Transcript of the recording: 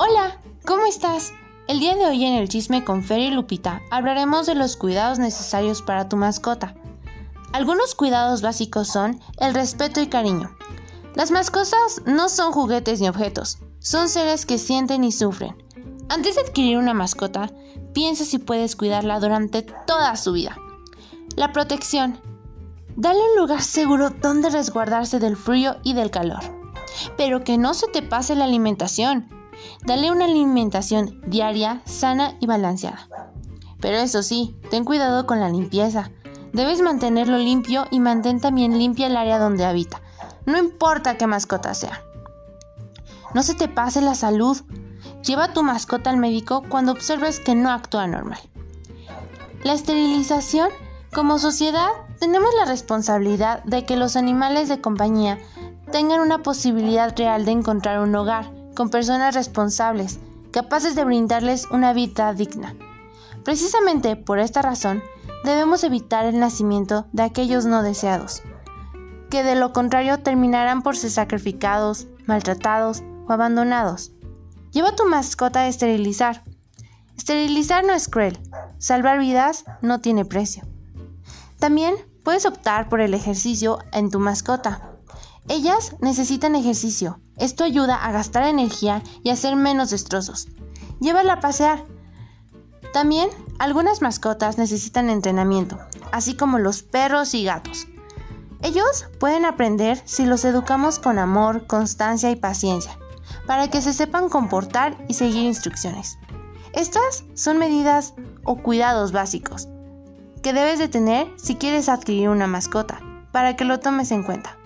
Hola, ¿cómo estás? El día de hoy en el chisme con Fer y Lupita hablaremos de los cuidados necesarios para tu mascota. Algunos cuidados básicos son el respeto y cariño. Las mascotas no son juguetes ni objetos, son seres que sienten y sufren. Antes de adquirir una mascota, piensa si puedes cuidarla durante toda su vida. La protección. Dale un lugar seguro donde resguardarse del frío y del calor. Pero que no se te pase la alimentación. Dale una alimentación diaria, sana y balanceada. Pero eso sí, ten cuidado con la limpieza. Debes mantenerlo limpio y mantén también limpia el área donde habita. No importa qué mascota sea. No se te pase la salud. Lleva a tu mascota al médico cuando observes que no actúa normal. La esterilización. Como sociedad, tenemos la responsabilidad de que los animales de compañía tengan una posibilidad real de encontrar un hogar con personas responsables, capaces de brindarles una vida digna. Precisamente por esta razón, debemos evitar el nacimiento de aquellos no deseados, que de lo contrario terminarán por ser sacrificados, maltratados o abandonados. Lleva a tu mascota a esterilizar. Esterilizar no es cruel, salvar vidas no tiene precio. También puedes optar por el ejercicio en tu mascota. Ellas necesitan ejercicio. Esto ayuda a gastar energía y a hacer menos destrozos. Llévala a pasear. También algunas mascotas necesitan entrenamiento, así como los perros y gatos. Ellos pueden aprender si los educamos con amor, constancia y paciencia, para que se sepan comportar y seguir instrucciones. Estas son medidas o cuidados básicos que debes de tener si quieres adquirir una mascota, para que lo tomes en cuenta.